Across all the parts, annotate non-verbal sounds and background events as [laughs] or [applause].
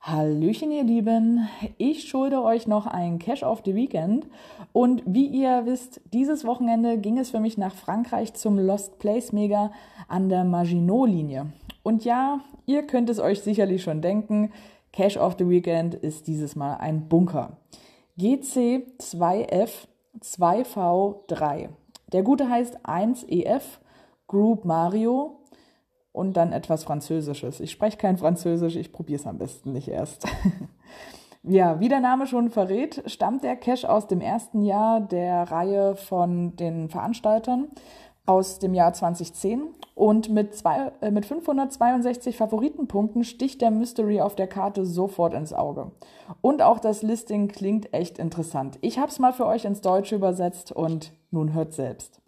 Hallöchen, ihr Lieben. Ich schulde euch noch ein Cash of the Weekend. Und wie ihr wisst, dieses Wochenende ging es für mich nach Frankreich zum Lost Place Mega an der Maginot-Linie. Und ja, ihr könnt es euch sicherlich schon denken, Cash of the Weekend ist dieses Mal ein Bunker. GC2F 2V3. Der gute heißt 1EF Group Mario und dann etwas Französisches. Ich spreche kein Französisch, ich probiere es am besten nicht erst. [laughs] ja, wie der Name schon verrät, stammt der Cache aus dem ersten Jahr der Reihe von den Veranstaltern aus dem Jahr 2010 und mit, zwei, äh, mit 562 Favoritenpunkten sticht der Mystery auf der Karte sofort ins Auge. Und auch das Listing klingt echt interessant. Ich habe es mal für euch ins Deutsche übersetzt und nun hört selbst.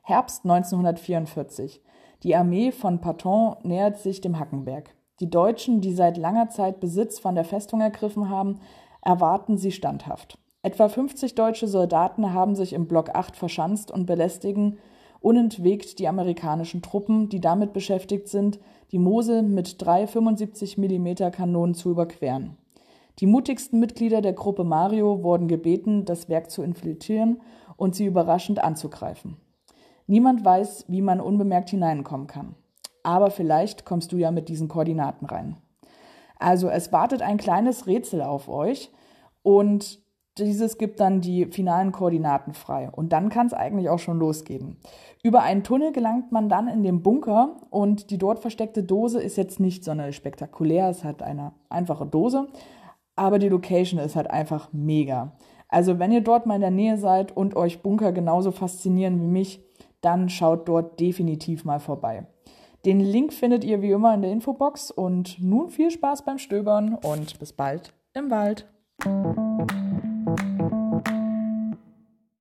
Herbst 1944. Die Armee von Patton nähert sich dem Hackenberg. Die Deutschen, die seit langer Zeit Besitz von der Festung ergriffen haben, erwarten sie standhaft. Etwa 50 deutsche Soldaten haben sich im Block 8 verschanzt und belästigen unentwegt die amerikanischen Truppen, die damit beschäftigt sind, die Mosel mit drei 75 mm Kanonen zu überqueren. Die mutigsten Mitglieder der Gruppe Mario wurden gebeten, das Werk zu infiltrieren und sie überraschend anzugreifen. Niemand weiß, wie man unbemerkt hineinkommen kann. Aber vielleicht kommst du ja mit diesen Koordinaten rein. Also es wartet ein kleines Rätsel auf euch und dieses gibt dann die finalen Koordinaten frei. Und dann kann es eigentlich auch schon losgehen. Über einen Tunnel gelangt man dann in den Bunker und die dort versteckte Dose ist jetzt nicht sonderlich spektakulär. Es hat eine einfache Dose, aber die Location ist halt einfach mega. Also wenn ihr dort mal in der Nähe seid und euch Bunker genauso faszinieren wie mich, dann schaut dort definitiv mal vorbei. Den Link findet ihr wie immer in der Infobox und nun viel Spaß beim Stöbern und bis bald im Wald.